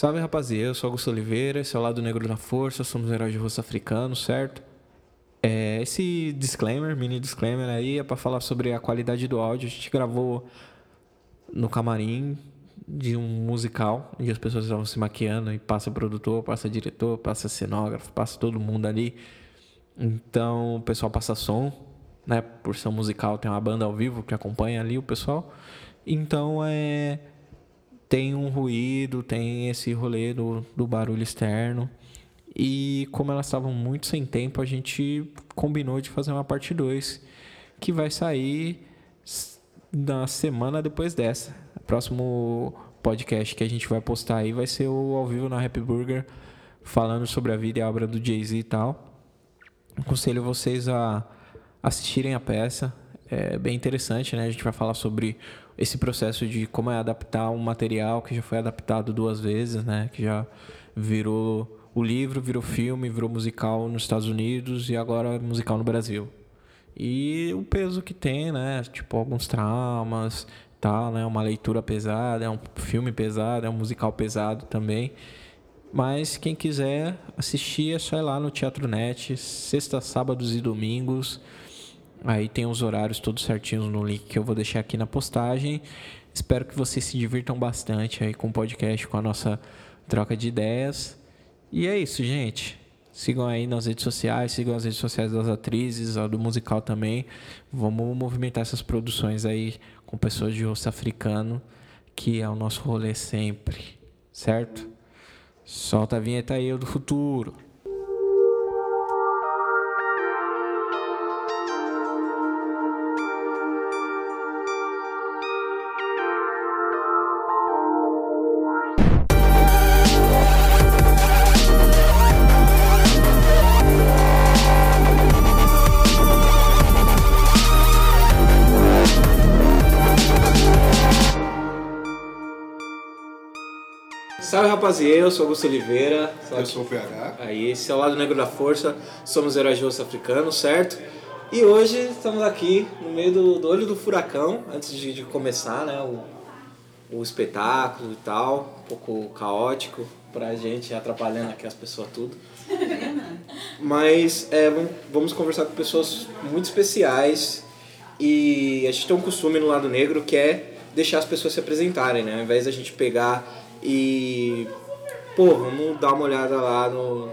Salve rapaziada, eu sou Augusto Oliveira, esse é o Lado Negro da Força, somos heróis de rosto africano, certo? É, esse disclaimer, mini disclaimer aí, é para falar sobre a qualidade do áudio. A gente gravou no camarim de um musical, onde as pessoas estavam se maquiando e passa produtor, passa diretor, passa cenógrafo, passa todo mundo ali. Então o pessoal passa som, né? Por ser um musical, tem uma banda ao vivo que acompanha ali o pessoal. Então é. Tem um ruído, tem esse rolê do, do barulho externo. E como elas estavam muito sem tempo, a gente combinou de fazer uma parte 2 que vai sair na semana depois dessa. O próximo podcast que a gente vai postar aí vai ser o ao vivo na Happy Burger, falando sobre a vida e a obra do Jay-Z e tal. Aconselho vocês a assistirem a peça. É bem interessante, né? A gente vai falar sobre esse processo de como é adaptar um material que já foi adaptado duas vezes, né? Que já virou o livro, virou filme, virou musical nos Estados Unidos e agora musical no Brasil. E o peso que tem, né? Tipo, alguns traumas, tal, né? Uma leitura pesada, é um filme pesado, é um musical pesado também. Mas quem quiser assistir é só ir lá no Teatro Net, sexta, sábados e domingos. Aí tem os horários todos certinhos no link que eu vou deixar aqui na postagem. Espero que vocês se divirtam bastante aí com o podcast, com a nossa troca de ideias. E é isso, gente. Sigam aí nas redes sociais, sigam as redes sociais das atrizes, a do musical também. Vamos movimentar essas produções aí com pessoas de rosto africano, que é o nosso rolê sempre, certo? Solta a vinheta aí, do futuro. Salve rapaziada, eu sou Augusto Oliveira. Eu sou o PH. Aí, esse é o Lado Negro da Força, somos heróis de rosto africano, certo? E hoje estamos aqui no meio do, do olho do furacão, antes de, de começar né, o, o espetáculo e tal, um pouco caótico pra gente, atrapalhando aqui as pessoas tudo. Mas é, vamos, vamos conversar com pessoas muito especiais e a gente tem um costume no lado negro que é deixar as pessoas se apresentarem, né? Ao invés da gente pegar e pô, vamos dar uma olhada lá no,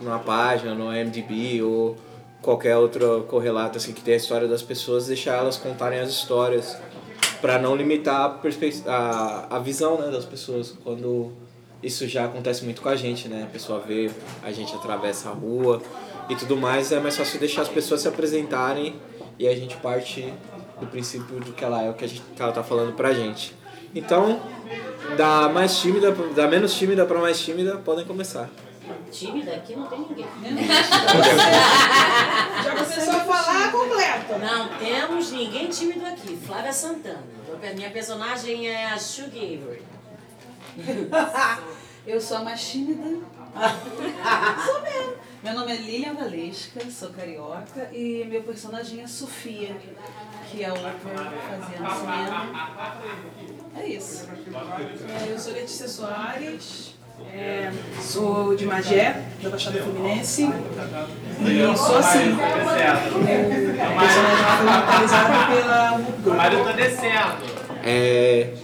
na página, no MDB ou qualquer outro correlato assim que tem a história das pessoas, deixar elas contarem as histórias para não limitar a, a, a visão né, das pessoas quando isso já acontece muito com a gente, né? A pessoa vê, a gente atravessa a rua e tudo mais, é mais fácil deixar as pessoas se apresentarem e a gente parte do princípio do que ela é, o que, a gente, que ela tá falando pra gente. Então, da mais tímida, da menos tímida para mais tímida, podem começar. Tímida aqui não tem ninguém. Já começou a falar completo. Não temos ninguém tímido aqui. Flávia Santana. Minha personagem é a Sugar Avery. Eu sou a mais tímida. sou mesmo. Meu nome é Lilian Valesca, sou carioca e meu personagem é Sofia, que é a Oprah fazia no cinema. É isso. É, eu sou Letícia Soares, é, sou de Magé, da Baixada Fluminense. E sou assim. O personagem foi localizado pela. Mas eu tô descendo. É.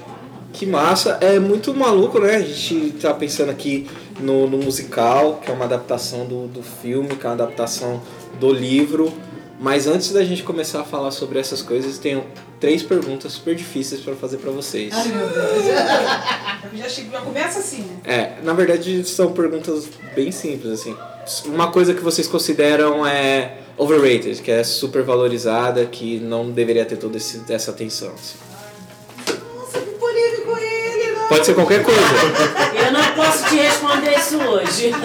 Que massa, é muito maluco, né? A gente tá pensando aqui no, no musical, que é uma adaptação do, do filme, que é uma adaptação do livro. Mas antes da gente começar a falar sobre essas coisas, tenho três perguntas super difíceis para fazer para vocês. Ai, meu Deus. Já, chego, já começa assim, né? É, na verdade são perguntas bem simples, assim. Uma coisa que vocês consideram é overrated, que é super valorizada, que não deveria ter toda essa atenção. Assim. Pode ser qualquer coisa. Eu não posso te responder isso hoje.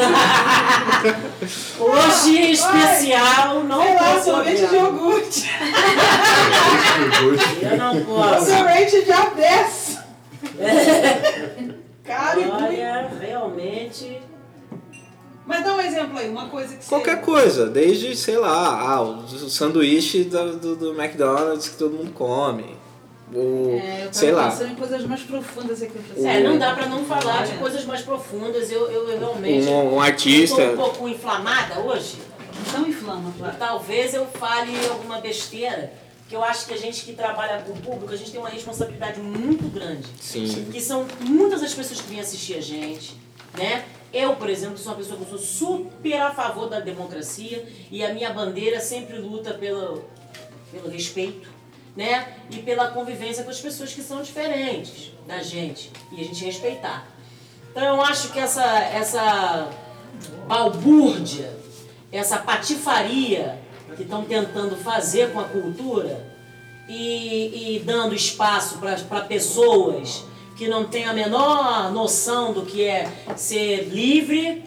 Hoje em especial, não Sei lá, posso. sorvete de iogurte. Eu não posso. Sorvete de abessa. Cara, ruim. Olha, realmente. Mas dá um exemplo aí, uma coisa que você... Qualquer coisa, desde, sei lá, ah, o sanduíche do, do, do McDonald's que todo mundo come. Ou, É, eu sei lá. pensando em coisas mais profundas aqui. É, não dá pra não falar de coisas mais profundas. Eu, eu, eu realmente. Um, um artista. Eu tô um pouco inflamada hoje. Então inflama, claro. Talvez eu fale alguma besteira, que eu acho que a gente que trabalha com o público, a gente tem uma responsabilidade muito grande. Sim. Que são muitas as pessoas que vêm assistir a gente, né? Eu, por exemplo, sou uma pessoa que sou super a favor da democracia e a minha bandeira sempre luta pelo, pelo respeito, né? E pela convivência com as pessoas que são diferentes da gente e a gente respeitar. Então eu acho que essa, essa balbúrdia, essa patifaria que estão tentando fazer com a cultura e, e dando espaço para pessoas que não têm a menor noção do que é ser livre,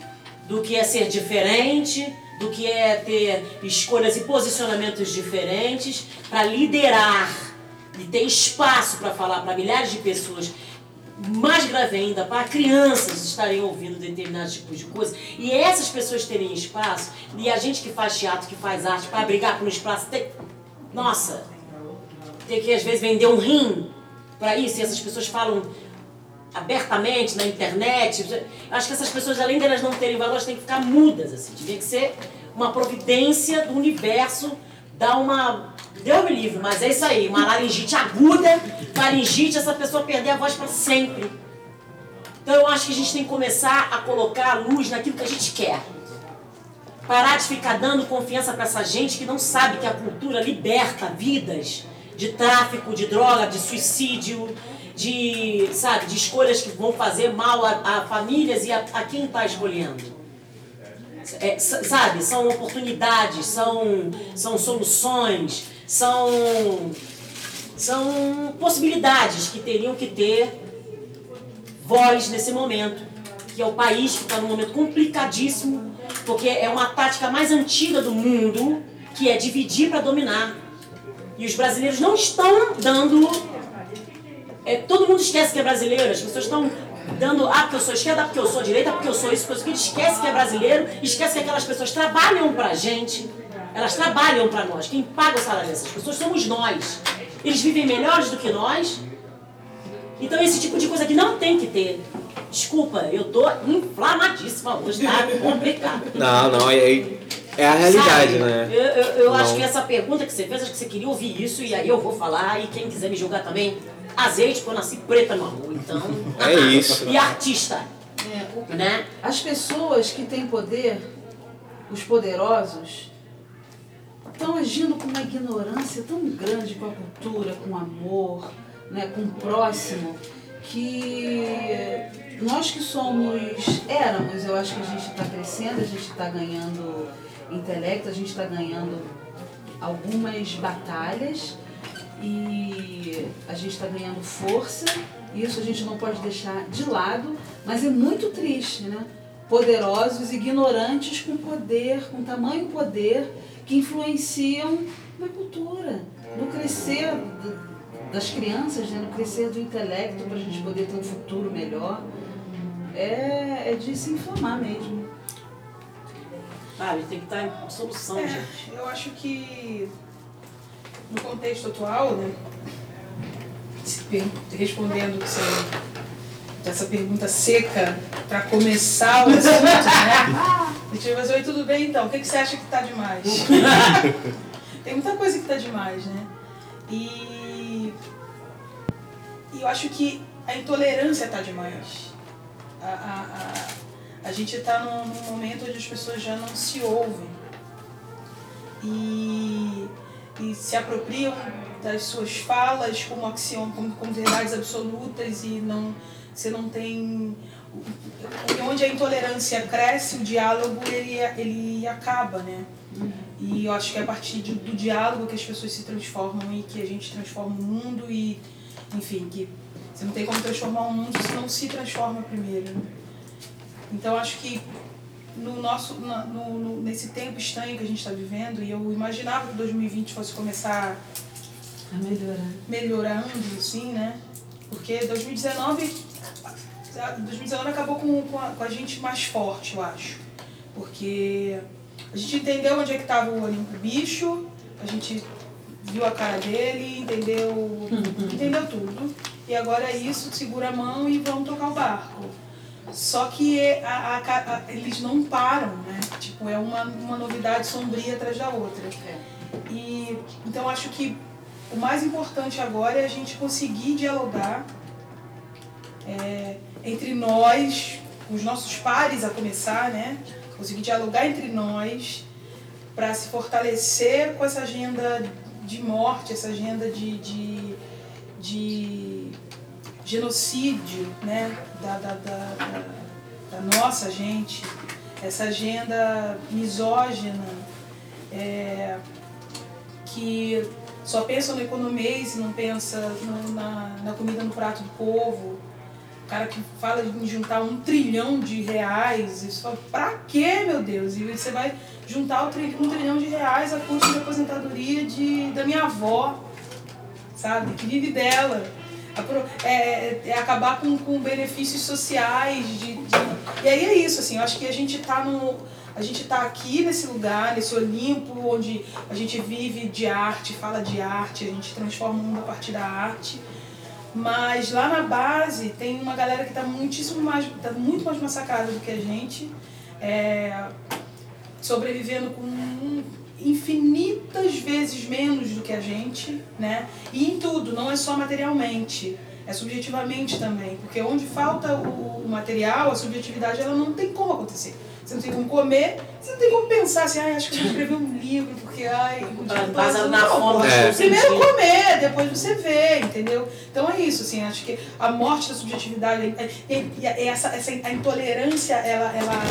do que é ser diferente, do que é ter escolhas e posicionamentos diferentes, para liderar e ter espaço para falar para milhares de pessoas mais grave ainda, para crianças estarem ouvindo determinados tipos de coisa e essas pessoas terem espaço e a gente que faz teatro, que faz arte, para brigar por um espaço, ter... nossa, ter que às vezes vender um rim para isso e essas pessoas falam abertamente na internet. Acho que essas pessoas, além de elas não terem valor, elas têm que ficar mudas, assim. Devia que ser uma providência do universo, dar uma. Deu me livre, mas é isso aí, uma laringite aguda, laringite, essa pessoa perder a voz para sempre. Então eu acho que a gente tem que começar a colocar a luz naquilo que a gente quer. Parar de ficar dando confiança para essa gente que não sabe que a cultura liberta vidas de tráfico, de droga, de suicídio, de, sabe, de escolhas que vão fazer mal a, a famílias e a, a quem está escolhendo. É, sabe, são oportunidades, são, são soluções, são, são possibilidades que teriam que ter voz nesse momento, que é o país que está num momento complicadíssimo, porque é uma tática mais antiga do mundo, que é dividir para dominar. E os brasileiros não estão dando. É, todo mundo esquece que é brasileiro, as pessoas estão dando. Ah, porque eu sou esquerda, porque eu sou direita, porque eu sou isso, porque eu sou aquilo. Esquece que é brasileiro, esquece que aquelas pessoas trabalham pra gente, elas trabalham pra nós. Quem paga o salário dessas pessoas somos nós. Eles vivem melhores do que nós. Então esse tipo de coisa que não tem que ter. Desculpa, eu tô inflamadíssima hoje, tá complicado. Não, não, é, é a realidade, Sabe? né? Eu, eu, eu acho que essa pergunta que você fez, acho que você queria ouvir isso, e aí eu vou falar, e quem quiser me julgar também, azeite, porque eu nasci preta no amor, então. É isso. E artista, É, o- né? As pessoas que têm poder, os poderosos, estão agindo com uma ignorância tão grande com a cultura, com o amor, né, com o próximo, que nós que somos, éramos, eu acho que a gente está crescendo, a gente está ganhando intelecto, a gente está ganhando algumas batalhas e a gente está ganhando força. Isso a gente não pode deixar de lado, mas é muito triste, né? Poderosos, ignorantes com poder, com tamanho poder, que influenciam na cultura, no crescer das crianças, né? no crescer do intelecto, para a gente poder ter um futuro melhor. É, é de se inflamar mesmo. Sabe, tem que estar em solução, É, gente. eu acho que no contexto atual, né, respondendo essa, pergunta seca para começar o assunto, né? Gente vai fazer, oi, tudo bem então? O que, que você acha que tá demais? Tem muita coisa que tá demais, né? E, e eu acho que a intolerância tá demais. A, a, a, a gente está num, num momento onde as pessoas já não se ouvem e, e se apropriam das suas falas como axiom, como, como verdades absolutas e não você não tem onde a intolerância cresce o diálogo ele ele acaba né e eu acho que é a partir de- do diálogo que as pessoas se transformam e que a gente transforma o mundo e enfim que você não tem como transformar o mundo se não se transforma primeiro né? então acho que no nosso na- no, nesse tempo estranho que a gente está vivendo e eu imaginava que 2020 fosse começar A melhorar. melhorando, assim, né? Porque 2019, 2019 acabou com, com, a, com a gente mais forte, eu acho. Porque a gente entendeu onde é que estava o Olimpo Bicho, a gente viu a cara dele, entendeu, entendeu tudo. E agora é isso, segura a mão e vamos tocar o barco. Só que a, a, a, eles não param, né? Tipo, é uma, uma novidade sombria atrás da outra. E, então acho que o mais importante agora é a gente conseguir dialogar é, entre nós, os nossos pares a começar, né? Conseguir dialogar entre nós para se fortalecer com essa agenda de morte, essa agenda de, de, de genocídio né? da, da, da, da, da nossa gente, essa agenda misógina é, que só pensa no economês e não pensa no, na, na comida no prato do povo. O cara que fala de juntar um trilhão de reais, isso pra quê, meu Deus? E você vai juntar um trilhão de reais a custo de aposentadoria de, da minha avó, sabe? Que vive dela. É, é acabar com, com benefícios sociais. De, de, E aí é isso, assim, eu acho que a gente está no a gente está aqui nesse lugar, nesse Olimpo, onde a gente vive de arte, fala de arte, a gente transforma o mundo a partir da arte. Mas lá na base tem uma galera que está muitíssimo mais, tá muito mais massacrada do que a gente, é, sobrevivendo com infinitas vezes menos do que a gente, né? E em tudo, não é só materialmente, é subjetivamente também, porque onde falta o material, a subjetividade, ela não tem como acontecer você não tem como comer, você não tem como pensar assim, ah, acho que eu vou escrever um livro, porque ai, Baseado na fome, é. Primeiro comer, depois você vê, entendeu? Então é isso, assim, acho que a morte da subjetividade, e essa, essa, a intolerância, ela, ela,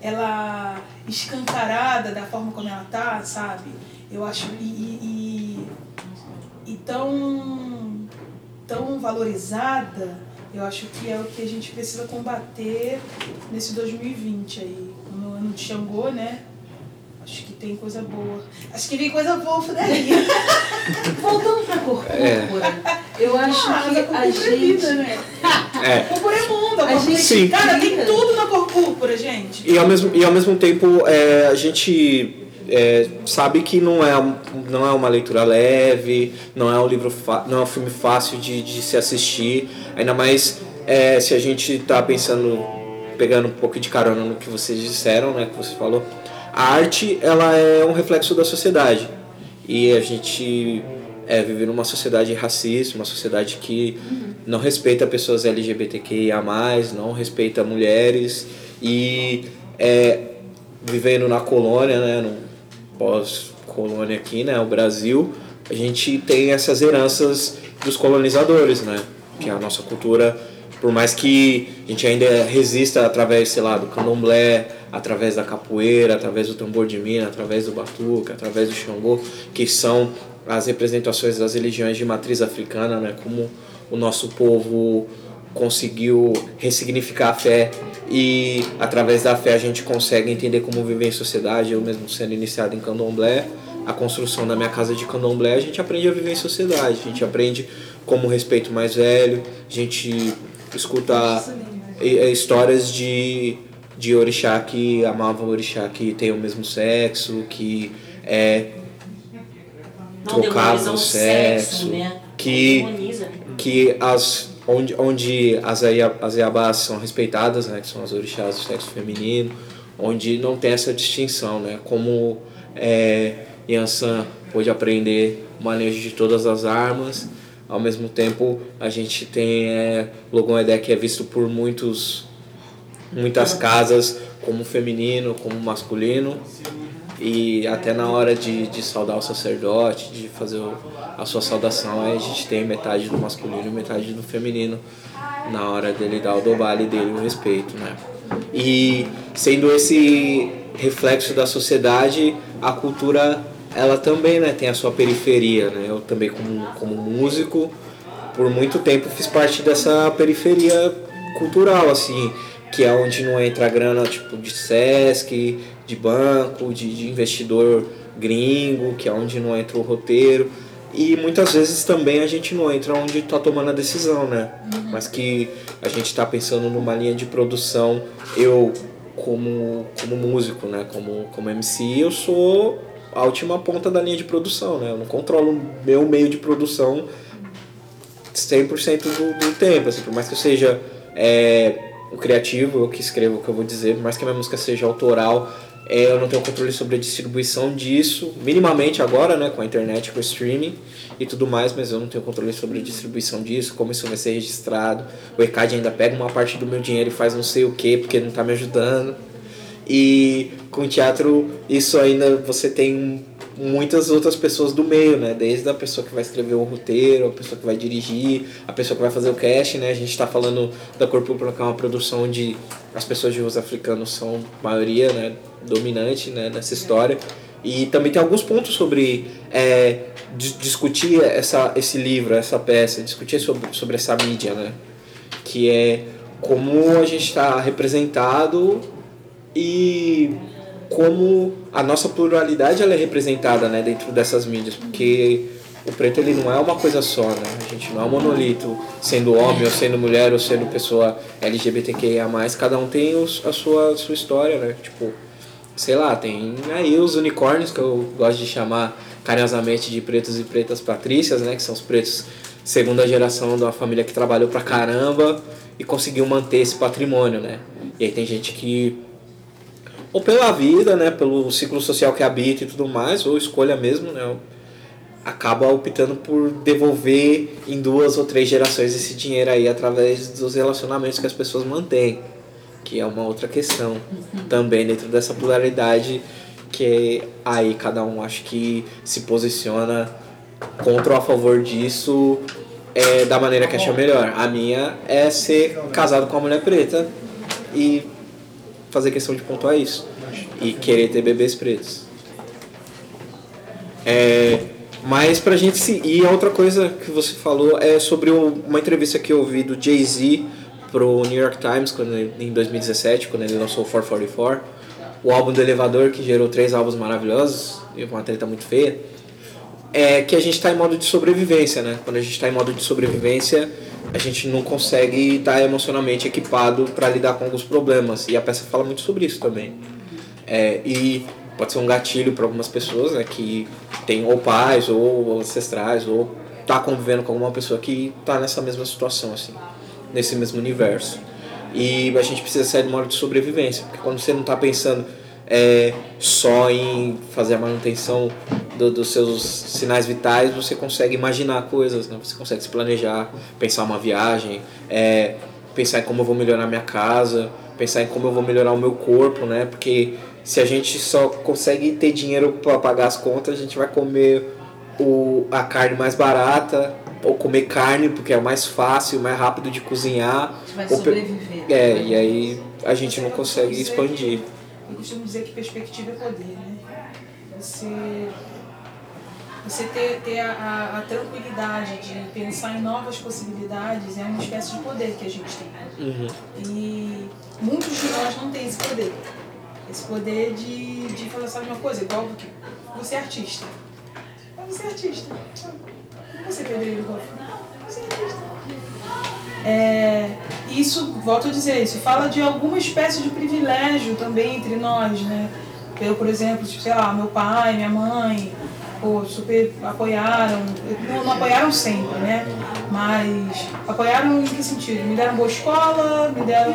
ela escancarada da forma como ela tá, sabe? Eu acho. E, e, e, e tão, tão valorizada, eu acho que é o que a gente precisa combater nesse 2020 aí ano de Xangô, né? Acho que tem coisa boa. Acho que vem coisa boa daí. Voltando pra cor é. eu acho ah, que a, a gente... É vida, né? É. Púrpura é mundo, a, a gente... Sim. Cara, tem tudo na cor púrpura, gente. E ao mesmo, e ao mesmo tempo, é, a gente... É, sabe que não é, não é uma leitura leve, não é um livro não é um filme fácil de, de se assistir, ainda mais é, se a gente está pensando pegando um pouco de carona no que vocês disseram, né, que você falou, a arte ela é um reflexo da sociedade. E a gente é, vive numa sociedade racista, uma sociedade que não respeita pessoas LGBTQIA+, não respeita mulheres. E é, vivendo na colônia, né, no pós-colônia aqui, né, o Brasil, a gente tem essas heranças dos colonizadores, né, que é a nossa cultura. Por mais que a gente ainda resista através, sei lá, do candomblé, através da capoeira, através do tambor de mina, através do batuque, através do xangô, que são as representações das religiões de matriz africana, né? Como o nosso povo conseguiu ressignificar a fé e através da fé a gente consegue entender como viver em sociedade. Eu mesmo sendo iniciado em candomblé, a construção da minha casa de candomblé, a gente aprende a viver em sociedade, a gente aprende como respeito mais velho, a gente escutar é, histórias de, de orixá que amavam orixá que tem o mesmo sexo, que é trocado o sexo, né? que, que as onde, onde as, as iabás são respeitadas, né, que são as orixás do sexo feminino, onde não tem essa distinção, né, como é, Yansan pôde aprender o manejo de todas as armas, ao mesmo tempo, a gente tem é, Logon Edé que é visto por muitos, muitas casas como feminino, como masculino. E até na hora de, de saudar o sacerdote, de fazer o, a sua saudação, a gente tem metade do masculino e metade do feminino na hora dele dar o dobale dele, o respeito, né? E sendo esse reflexo da sociedade, a cultura ela também né, tem a sua periferia. Né? Eu também, como, como músico, por muito tempo fiz parte dessa periferia cultural, assim, que é onde não entra grana tipo de Sesc, de banco, de, de investidor gringo, que é onde não entra o roteiro. E muitas vezes também a gente não entra onde está tomando a decisão, né? Uhum. Mas que a gente está pensando numa linha de produção. Eu, como, como músico, né? Como, como MC, eu sou a última ponta da linha de produção, né? Eu não controlo meu meio de produção 100% do, do tempo, assim, por mais que eu seja é, o criativo, eu que escrevo o que eu vou dizer, por mais que a minha música seja autoral, é, eu não tenho controle sobre a distribuição disso, minimamente agora, né, com a internet, com o streaming e tudo mais, mas eu não tenho controle sobre a distribuição disso, como isso vai ser registrado. O ECAD ainda pega uma parte do meu dinheiro e faz não sei o que, porque não está me ajudando. E com teatro, isso ainda você tem muitas outras pessoas do meio, né? Desde a pessoa que vai escrever o roteiro, a pessoa que vai dirigir, a pessoa que vai fazer o cast, né? A gente está falando da Corpo que é uma produção onde as pessoas de rosto africanos são maioria, né? Dominante, né? Nessa história. E também tem alguns pontos sobre é, discutir essa, esse livro, essa peça, discutir sobre, sobre essa mídia, né? Que é como a gente está representado e como a nossa pluralidade ela é representada né, dentro dessas mídias, porque o preto ele não é uma coisa só, né? A gente não é um monolito, sendo homem ou sendo mulher ou sendo pessoa LGBTQIA+, cada um tem os, a sua, sua história, né? Tipo, sei lá, tem aí os unicórnios que eu gosto de chamar carinhosamente de pretos e pretas patrícias, né? Que são os pretos segunda geração de uma família que trabalhou pra caramba e conseguiu manter esse patrimônio, né? E aí tem gente que ou pela vida, né, pelo ciclo social que habita e tudo mais, ou escolha mesmo, né, acaba optando por devolver em duas ou três gerações esse dinheiro aí através dos relacionamentos que as pessoas mantêm, que é uma outra questão também dentro dessa pluralidade que aí cada um acho que se posiciona contra ou a favor disso é, da maneira que acha melhor. A minha é ser casado com uma mulher preta e fazer questão de pontuar isso. E querer ter bebês pretos. É, mas pra gente se. E a outra coisa que você falou é sobre uma entrevista que eu ouvi do Jay-Z pro New York Times quando em 2017, quando ele lançou o 444, o álbum do Elevador, que gerou três álbuns maravilhosos, e uma treta muito feia, é que a gente está em modo de sobrevivência, né? Quando a gente está em modo de sobrevivência, a gente não consegue estar emocionalmente equipado para lidar com alguns problemas. E a peça fala muito sobre isso também. É, e pode ser um gatilho para algumas pessoas né, que tem ou pais ou ancestrais ou tá convivendo com alguma pessoa que tá nessa mesma situação assim, nesse mesmo universo. E a gente precisa sair do modo de sobrevivência, porque quando você não está pensando é, só em fazer a manutenção do, dos seus sinais vitais, você consegue imaginar coisas, né? você consegue se planejar, pensar uma viagem, é, pensar em como eu vou melhorar minha casa, pensar em como eu vou melhorar o meu corpo, né? Porque se a gente só consegue ter dinheiro para pagar as contas, a gente vai comer o, a carne mais barata, ou comer carne porque é o mais fácil, mais rápido de cozinhar. Vai sobreviver. É, e aí a gente não consegue expandir. Eu costumo dizer que perspectiva é poder, né? Você, você ter, ter a, a, a, tranquilidade de pensar em novas possibilidades é uma espécie de poder que a gente tem. Uhum. E muitos de nós não têm esse poder. Esse poder de, de falar, sabe uma coisa? Igual que você é artista. Você é artista. Você é pedreiro igual. Você é artista. É, isso, volto a dizer, isso fala de alguma espécie de privilégio também entre nós, né? Eu, por exemplo, sei lá, meu pai, minha mãe, pô, super apoiaram, não, não, apoiaram sempre, né? Mas apoiaram em que sentido? Me deram boa escola, me deram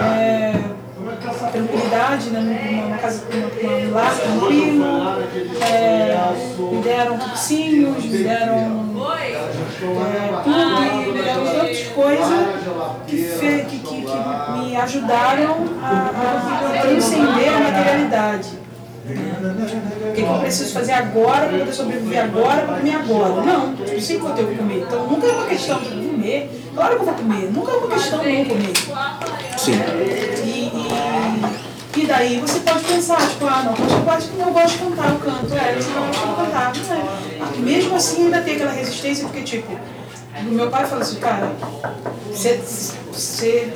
é, tranquilidade, né? Uma, casa, uma lar tranquilo, é, me deram cursinhos, me deram é, tudo, me deram outras coisas que, que, que, que me ajudaram a, a transcender a materialidade. O que, que eu preciso fazer agora para poder sobreviver agora para comer agora? Não, eu sempre vou ter o que comer. Então nunca é uma questão de comer, claro que eu vou comer, nunca é uma questão de não comer. Sim. E, e, e daí você pode pensar, tipo, ah, não, eu gosto, eu gosto de cantar, eu canto, é, você não gosta de cantar, não é. Mesmo assim ainda tem aquela resistência, porque tipo, meu pai falou assim, cara, você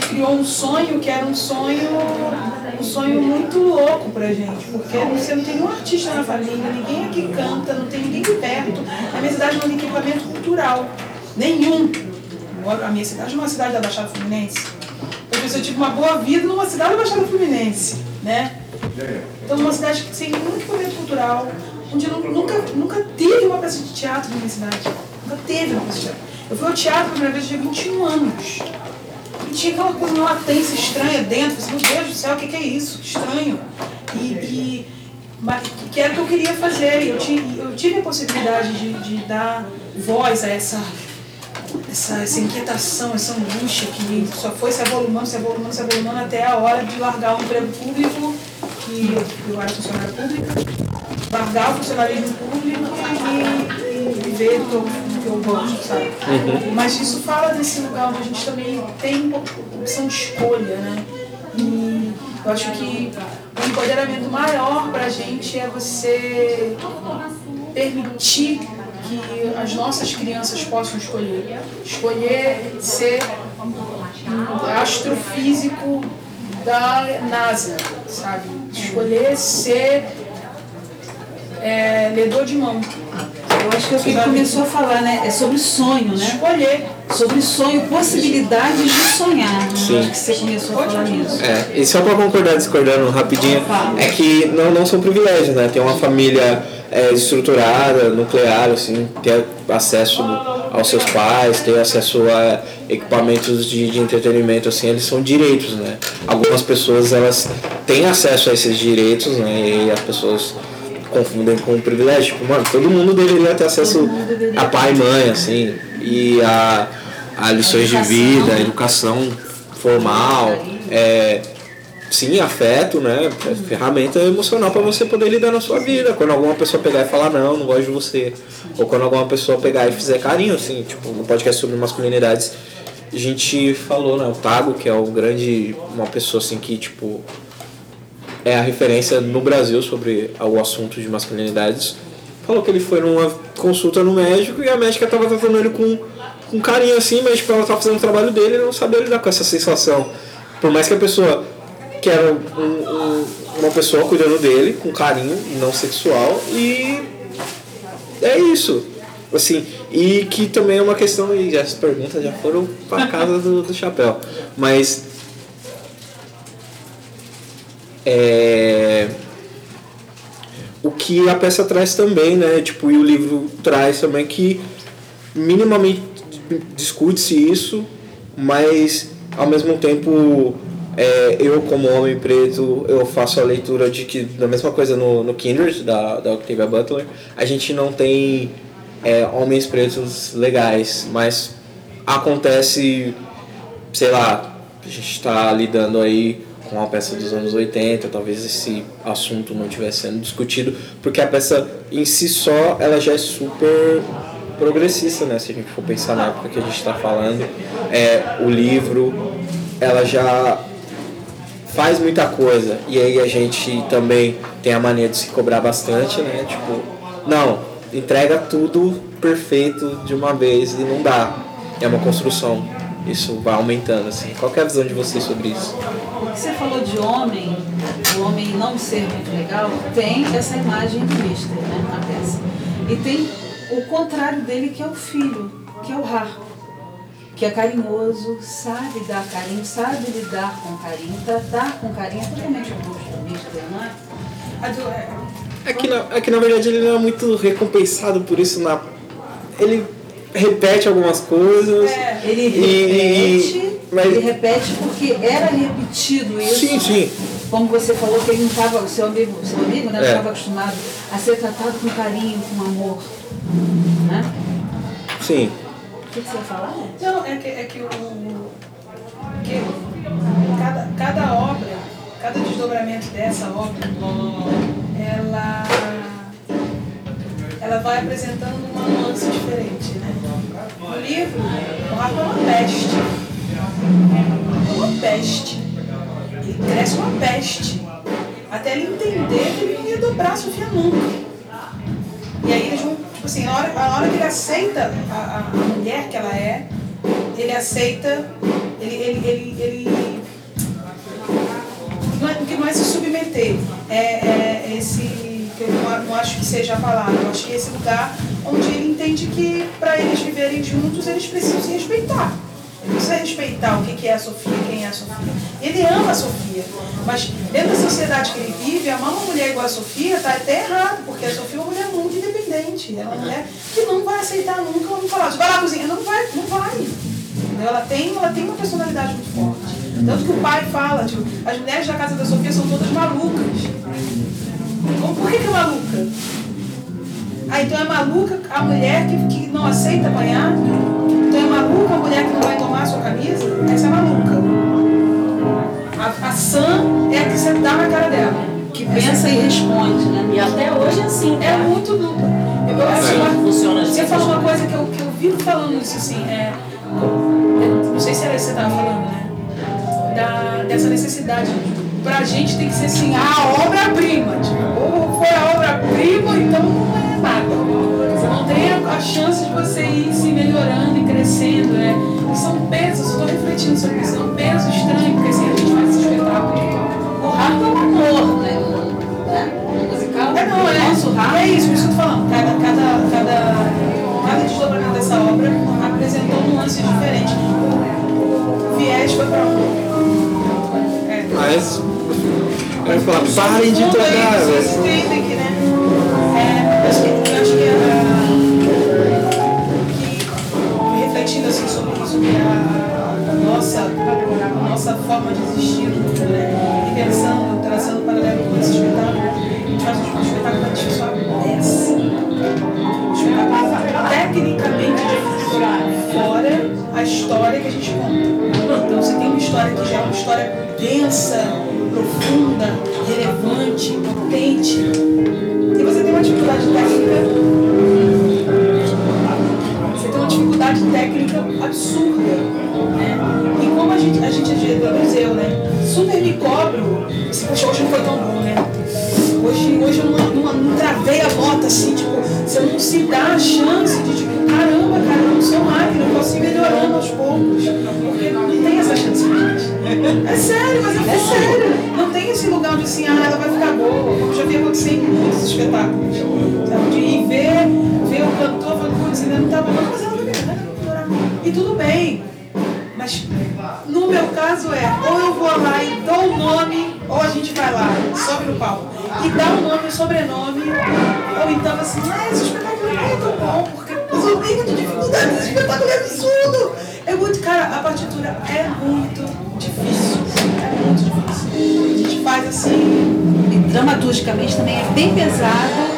criou um sonho que era um sonho, um sonho muito louco pra gente, porque você não tem nenhum artista na família, ninguém aqui canta, não tem ninguém perto. A minha cidade não tem equipamento cultural. Nenhum. A minha cidade não é uma cidade da Baixada Fluminense. Então eu tive uma boa vida numa cidade da Baixada Fluminense, né? Então, uma cidade que tem muito poder cultural, onde nunca, nunca teve uma peça de teatro na minha cidade. Nunca teve uma peça de teatro. Eu fui ao teatro a primeira vez, eu tinha 21 anos. Tinha aquela coisa, uma latência estranha dentro. Eu falei, meu Deus do céu, o que, é isso? Estranho. E, e mas, que era o que eu queria fazer. Eu, tive, eu tive a possibilidade de, de dar voz a essa, essa, essa inquietação, essa angústia que só foi se avolumando, se avolumando, se avolumando até a hora de largar o emprego público, que eu era funcionária pública, largar o funcionalismo público e, e viver do sabe? Uhum. Mas isso fala desse lugar onde a gente também tem opção de escolha, né? E eu acho que o empoderamento maior para a gente é você permitir que as nossas crianças possam escolher. Escolher ser astrofísico da NASA, sabe? Escolher ser é, ledor de mão. Eu acho que é o que ele começou a falar, né? É sobre sonho, né? Escolher. Sobre sonho, possibilidades de sonhar. Sim. Acho que você começou a falar nisso. É, e só para concordar, discordando rapidinho, é que não, não são privilégios, né? Tem uma família é, estruturada, nuclear, assim, ter acesso aos seus pais, ter acesso a equipamentos de, de entretenimento, assim, eles são direitos, né? Algumas pessoas, elas têm acesso a esses direitos, né? E as pessoas confundem com o privilégio. Tipo, mano, todo mundo deveria ter acesso a pai e mãe, assim, e a, a lições de vida, a educação formal, é, sim, afeto, né? É ferramenta emocional para você poder lidar na sua vida. Quando alguma pessoa pegar e falar, não, não gosto de você. Ou quando alguma pessoa pegar e fizer carinho, assim, tipo, no podcast sobre masculinidades, a gente falou, né? O Tago, que é o grande. uma pessoa assim que, tipo, é a referência no Brasil sobre o assunto de masculinidades. Falou que ele foi numa consulta no médico e a médica tava tratando ele com, com carinho assim, mas tipo, ela tava fazendo o trabalho dele e não sabia lidar com essa sensação. Por mais que a pessoa que era um, um, uma pessoa cuidando dele com carinho, não sexual, e é isso. Assim, e que também é uma questão, e as perguntas já foram para casa do, do chapéu. Mas é, o que a peça traz também, né? Tipo, e o livro traz também que minimamente discute-se isso, mas ao mesmo tempo é, eu, como homem preto, eu faço a leitura de que, da mesma coisa no, no Kindred, da, da Octavia Butler, a gente não tem é, homens pretos legais, mas acontece, sei lá, a gente está lidando aí com uma peça dos anos 80, talvez esse assunto não estivesse sendo discutido, porque a peça em si só, ela já é super progressista, né? Se a gente for pensar na época que a gente está falando, é, o livro, ela já faz muita coisa. E aí a gente também tem a mania de se cobrar bastante, né? Tipo, não, entrega tudo perfeito de uma vez e não dá. É uma construção. Isso vai aumentando, assim. Qual é a visão de vocês sobre isso? Você falou de homem, o homem não ser muito legal, tem essa imagem do Mister, né, na peça. E tem o contrário dele, que é o filho, que é o Har que é carinhoso, sabe dar carinho, sabe lidar com carinho, tratar com carinho, é totalmente oposto do mister, não é? É que, na, é que na verdade ele não é muito recompensado por isso na. Ele repete algumas coisas. É, ele repete, e, mas... ele repete porque era repetido isso. Sim, sim. Como você falou que ele não estava, seu amigo, seu amigo né, não estava é. acostumado a ser tratado com carinho, com amor. Né? Sim. O que, você ia falar? Não, é que, é que o. Que cada, cada obra, cada desdobramento dessa obra, ela, ela vai apresentando uma nuance diferente, né? No livro, o Rafa é uma peste. É uma peste. Ele cresce uma peste. Até ele entender que ele não ia dobrar a Sofia nunca. E aí eles vão Tipo assim, a hora, a hora que ele aceita a, a mulher que ela é, ele aceita, ele, ele, ele, ele não é, que não é se submeter, é, é esse, eu não, não acho que seja a palavra, eu acho que esse lugar onde ele entende que para eles viverem juntos eles precisam se respeitar. Ele precisa respeitar o que é a Sofia, quem é a Sofia. Ele ama a Sofia. Mas dentro da sociedade que ele vive, amar uma mulher igual a Sofia está até errado, porque a Sofia é uma mulher muito independente. Ela é uma mulher que não vai aceitar nunca um falar, vai lá cozinha, não vai, não vai. Ela tem, ela tem uma personalidade muito forte. Tanto que o pai fala, tipo, as mulheres da casa da Sofia são todas malucas. Por que, que é maluca? Ah, então é maluca a mulher que, que não aceita apanhar? Então é maluca a mulher que não vai tomar a sua camisa? Essa é maluca. A, a Sam é a que você dá na cara dela. Que pensa e responde, né? E até hoje é assim, É muito dupla. Eu, Assim assim, funciona Você falou uma coisa que eu, que eu vivo falando isso assim, é. Não sei se era isso que você estava falando, né? Da, dessa necessidade. Pra gente tem que ser assim, a obra-prima. Tipo, ou foi a obra-prima, então não é nada. Você não tem a, a chance de você ir se melhorando e crescendo, né? E são pesos, estou refletindo sobre isso, são pesos estranhos, porque assim, a gente faz esse espetáculo. Rato é um amor? Né? Parem de tocar, velho. Aos poucos. Porque não tem essa chance pra gente. É sério, mas é, sério. Não tem esse lugar onde assim, ah, ela vai ficar boa. Como já vi acontecer em muitos espetáculos. Sabe? De ir ver, ver o cantor falando, putz, ainda não tá bom, mas ela. E tudo bem. Mas no meu caso é, ou eu vou lá e dou o nome, ou a gente vai lá, sobe no palco, e dá o nome, o sobrenome, ou então assim, ah, esse espetáculo não é tão bom, porque mas eu tenho muita dificuldade, esse espetáculo é absurdo. É muito, cara, a partitura é muito difícil. É muito difícil. A gente faz assim. E dramaturgicamente também é bem pesado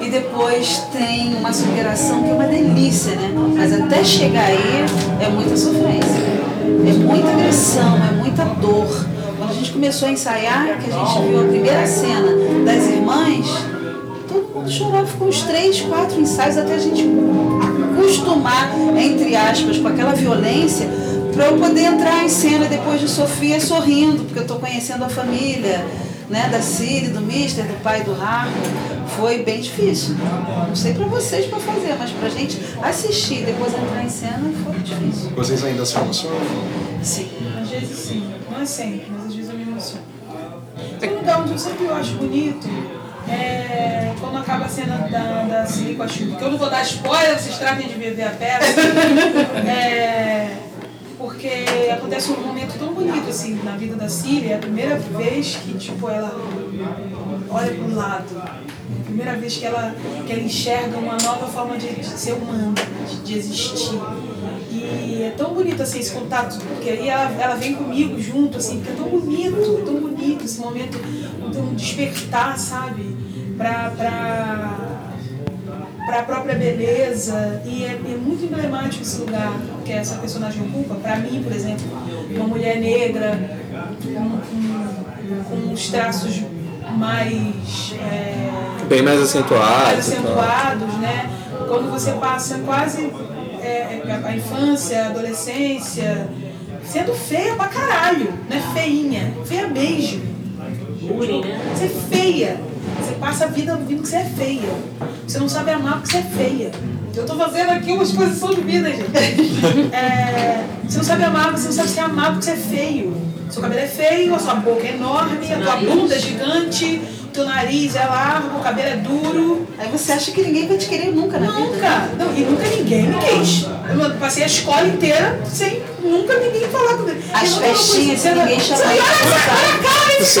e depois tem uma superação que é uma delícia, né? Mas até chegar aí é muita sofrência, é muita agressão, é muita dor. Quando a gente começou a ensaiar, que a gente viu a primeira cena das irmãs, todo mundo chorava, ficou uns três, quatro ensaios até a gente acostumar, entre aspas, com aquela violência para eu poder entrar em cena depois de Sofia sorrindo, porque eu estou conhecendo a família, né, da Ciri, do Mister, do pai do Raco. Foi bem difícil. Não sei para vocês para fazer, mas para gente assistir e depois entrar em cena foi difícil. Vocês ainda se emocionam? Sim. Às vezes sim, não é sempre, mas às vezes eu me emociono. Tem um lugar onde eu sempre acho bonito é quando acaba a cena da, da Cine com a Xuxa. Que eu não vou dar spoiler, vocês tratem de ver a peça. É, porque acontece um momento tão bonito assim na vida da Cília, é a primeira vez que tipo, ela olha para o lado. A primeira vez que ela, que ela enxerga uma nova forma de, de ser humana, de, de existir. E é tão bonito assim esse contato, porque aí ela, ela vem comigo junto, assim, porque é tão bonito, tão bonito esse momento, um despertar, sabe? Pra, pra, pra própria beleza. E é, é muito emblemático esse lugar que essa personagem ocupa. Pra mim, por exemplo, uma mulher negra com, com, com os traços mais. é, Bem mais acentuado. mais acentuados, né? Quando você passa quase é, a infância, a adolescência, sendo feia pra caralho, não é feinha, feia mesmo. Bullying, né? Você é feia. Você passa a vida ouvindo que você é feia. Você não sabe amar porque você é feia. Eu tô fazendo aqui uma exposição de vida, gente. É, você não sabe amar, você não sabe se amar porque você é feio. Seu cabelo é feio, a sua boca é enorme, a tua nariz. bunda é gigante, o teu nariz é largo, o cabelo é duro. Aí você acha que ninguém vai te querer nunca vida. Nunca. Não, e nunca ninguém me quis. Eu passei a escola inteira sem nunca ninguém falar comigo. As festinhas, ninguém Você chamava olha essa cara desse Sim.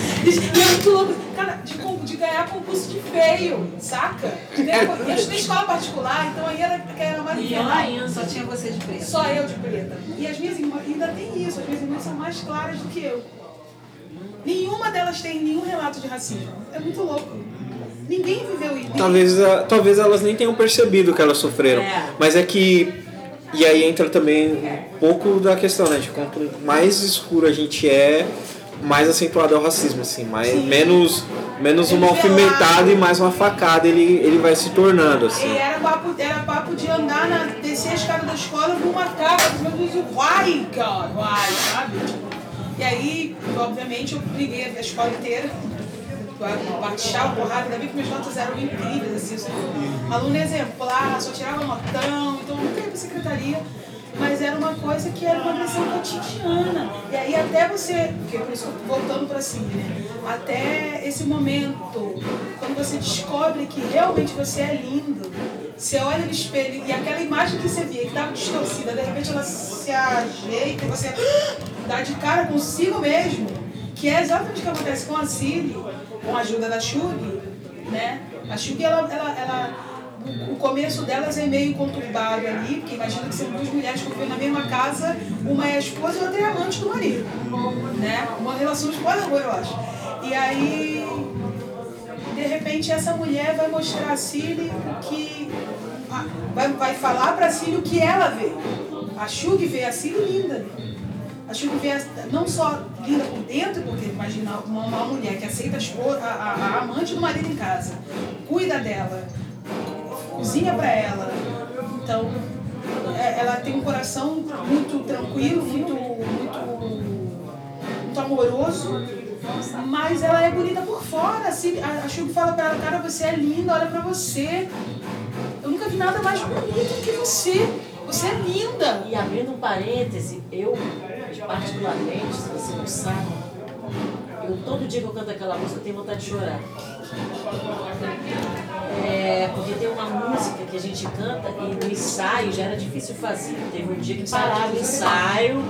E é muito louco. Cara, de, de ganhar concurso de feio, saca? De eu estudei escola particular, então aí era, que era mais E infernal. ela ainda. Só tinha você de preto. Só eu de preta. E as minhas irmãs, ainda tem isso, as minhas irmãs são mais claras do que eu. Nenhuma delas tem nenhum relato de racismo. É muito louco. Ninguém viveu isso. Talvez, a- talvez elas nem tenham percebido que elas sofreram. É. Mas é que. E aí entra também um pouco da questão, né? De quanto mais escuro a gente é, mais acentuado é o racismo, assim. Mais, menos, menos uma alfinetada e mais uma facada ele, ele vai se tornando, assim. E era papo, era papo de andar na. descer a escada da escola com uma cara, meu Deus, why, God, why, sabe? E aí, obviamente, eu briguei a escola inteira. Baixava porrada, ainda bem que minhas notas eram incríveis, assim, eu sou aluno exemplar, só tirava notão, então eu nunca ia pra secretaria, mas era uma coisa que era uma agressão cotidiana. E aí até você, porque por isso voltando pra cima, né? Até esse momento, quando você descobre que realmente você é lindo, você olha no espelho e aquela imagem que você via que estava distorcida, de repente ela se ajeita e você dá de cara consigo mesmo, que é exatamente o que acontece com a Cília, com a ajuda da Shug, né? A Shug, ela, ela, ela, o- começo delas é meio conturbado ali, porque imagina que são duas mulheres que vivem na mesma casa, uma é a esposa e outra é amante do marido, né? Uma relação de esposa eu acho. E aí, de repente essa mulher vai mostrar a Cília o que. Vai, vai falar pra Cília o que ela vê. A Shug vê a Cília linda. A Shug vê a- não só linda por dentro, porque imagina uma, uma mulher que aceita a, a- a amante do marido em casa, cuida dela, cozinha pra ela. Então, é- ela tem um coração muito tranquilo, muito, muito, muito amoroso, mas ela é bonita por fora. Assim, a, Shug fala pra ela, cara, você é linda, olha pra você. Eu nunca vi nada mais bonito que você. Você é linda. E abrindo um parêntese, eu, particularmente, se você não sabe, eu todo dia que eu canto aquela música eu tenho vontade de chorar. É, porque tem uma música que a gente canta e no ensaio já era difícil fazer. Teve um dia que parava o ensaio,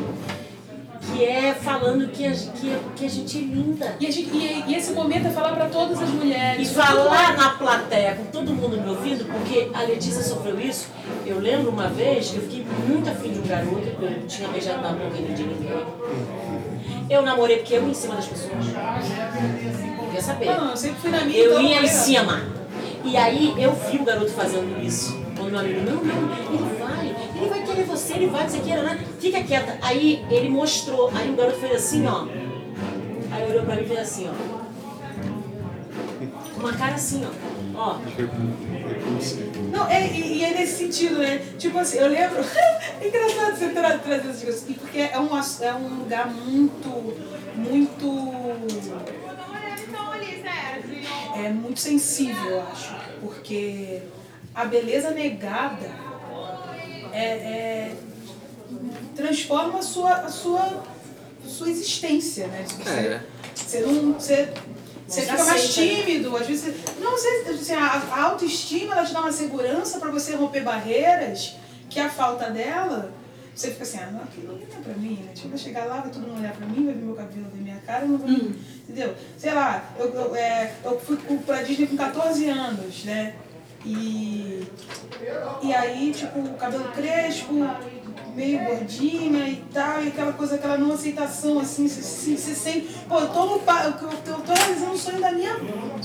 que é falando que a, que, que a gente é linda. E, gente- e- e esse momento é falar pra todas as mulheres. E falar na plateia com todo mundo me ouvindo, porque a Letícia sofreu isso. Eu lembro uma vez que eu fiquei muito afim de um garoto, que eu não tinha beijado na boca de ninguém. Eu namorei porque eu ia em cima das pessoas. Eu queria saber. Não, eu sempre fui na minha. Eu então ia em cima. E aí eu vi o garoto fazendo isso. Quando meu amigo, não, não, ele vai, ele vai querer você, ele vai, você queira, né? Fica quieta. Aí ele mostrou, aí o garoto fez assim, ó. Aí olhou pra mim e fez assim, ó. Com uma cara assim, ó. Ó. Não, é, e, e é nesse sentido, né? Tipo assim, eu lembro. é engraçado você tra trazer essas coisas. E Porque é um, é um lugar muito. Muito. É muito sensível, eu acho. Porque a beleza negada é, é- transforma a sua, a sua, a sua existência, né? Você, É. você não. Você, você fica mais aceita, né? tímido, às vezes. você- Não, você, assim, a, autoestima ela te dá uma segurança para você romper barreiras, que a falta dela. Você fica assim, ah, não, aquilo não é pra mim, né? Tipo, vai chegar lá, vai todo mundo olhar pra mim, vai ver meu cabelo, ver minha cara, eu não vou. Entendeu? Sei lá, eu, eu, é, eu fui pra Disney com 14 anos, né? E. E aí, tipo, o cabelo crespo, meio gordinha e tal, e aquela coisa, aquela não aceitação, assim, se, se, se sente. Pô, eu tô no eu, tô realizando o sonho da minha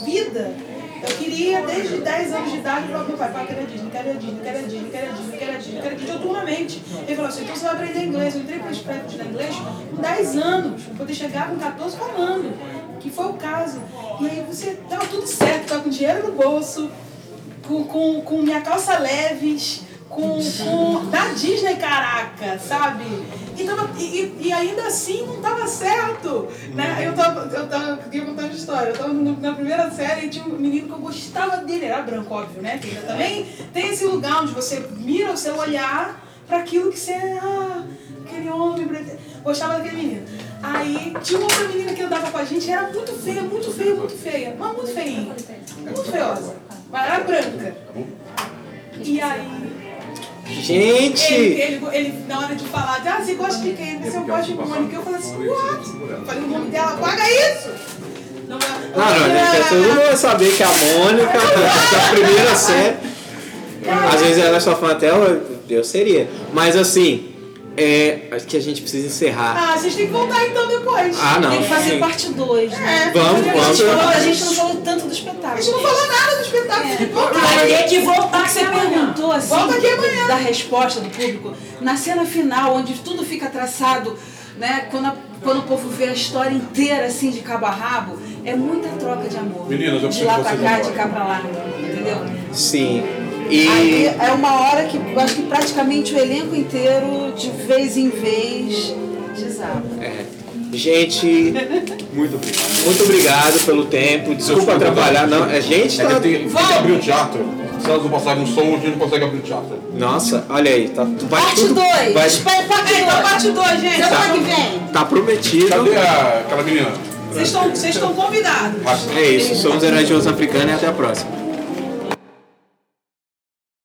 vida. Eu queria, desde 10 anos de idade, falar pro meu pai, pai, quero a Disney, quero a Disney, quero a Disney, quero a Disney, quero a Disney, quero a Disney, diuturnamente. Ele falou assim, então você vai aprender inglês. Eu entrei para estudar inglês com 10 anos, pra poder chegar com 14 falando, que foi o caso. E aí você, tava tudo certo, tava com dinheiro no bolso, com, com, com minha calça leves, com, com da Disney, caraca, sabe? E, tava, e, e- ainda assim não tava certo. Né? Eu tava, eu tava, queria contar uma história. Eu tava na primeira série e tinha um menino que eu gostava dele, era branco, óbvio, né? Também tem esse lugar onde você mira o seu olhar para aquilo que você. Ah, aquele homem. branco. Gostava daquele menino. Aí tinha uma outra menina que andava com a gente, era muito feia, muito feia, muito feia. Mas muito feinha. Muito feiosa. Mas era branca. E aí. Gente! Ele, ele, ele, na hora de falar, ah, você gosta de quem? Você eu gosto de Mônica. Eu falei assim, what? Eu falei o nome dela, paga isso! Não, Não, não, gente, todo mundo vai saber que a Mônica, da primeira série, às vezes ela é sua fã até eu seria. Mas assim, é, acho que a gente precisa encerrar. Ah, vocês têm que voltar então depois. Ah, não. Tem que fazer sim. parte 2, né? É, Vamos, a gente vamos. falou- A gente não falou tanto do espetáculo. A gente não falou nada do espetáculo, tem que voltar. Vai ter que voltar Você aqui amanhã. perguntou assim Volta aqui amanhã. da resposta do público. Na cena final, onde tudo fica traçado, né? Quando, a- quando o povo vê a história inteira assim de cabo a rabo, é muita troca de amor. Meninas, eu de lá que pra cá, de cá pra lá. Entendeu? Sim. Aí E é uma hora que eu acho que praticamente o elenco inteiro, de vez em vez, desaba. é, gente, Muito obrigado. muito obrigado pelo tempo. Desculpa atrapalhar. Não, a gente É tá. que tem, tem que abrir o teatro. Se elas não passarem um som, a gente não consegue abrir o teatro. Nossa, olha aí, tá. Vai Parte tudo. 2! Vai, Espere parte É, então 2! parte 2, gente. Semana que vem! tá prometido. Cadê a, aquela menina? Vocês estão, convidados. É isso. Somos heróis de Osso Africano e até a próxima.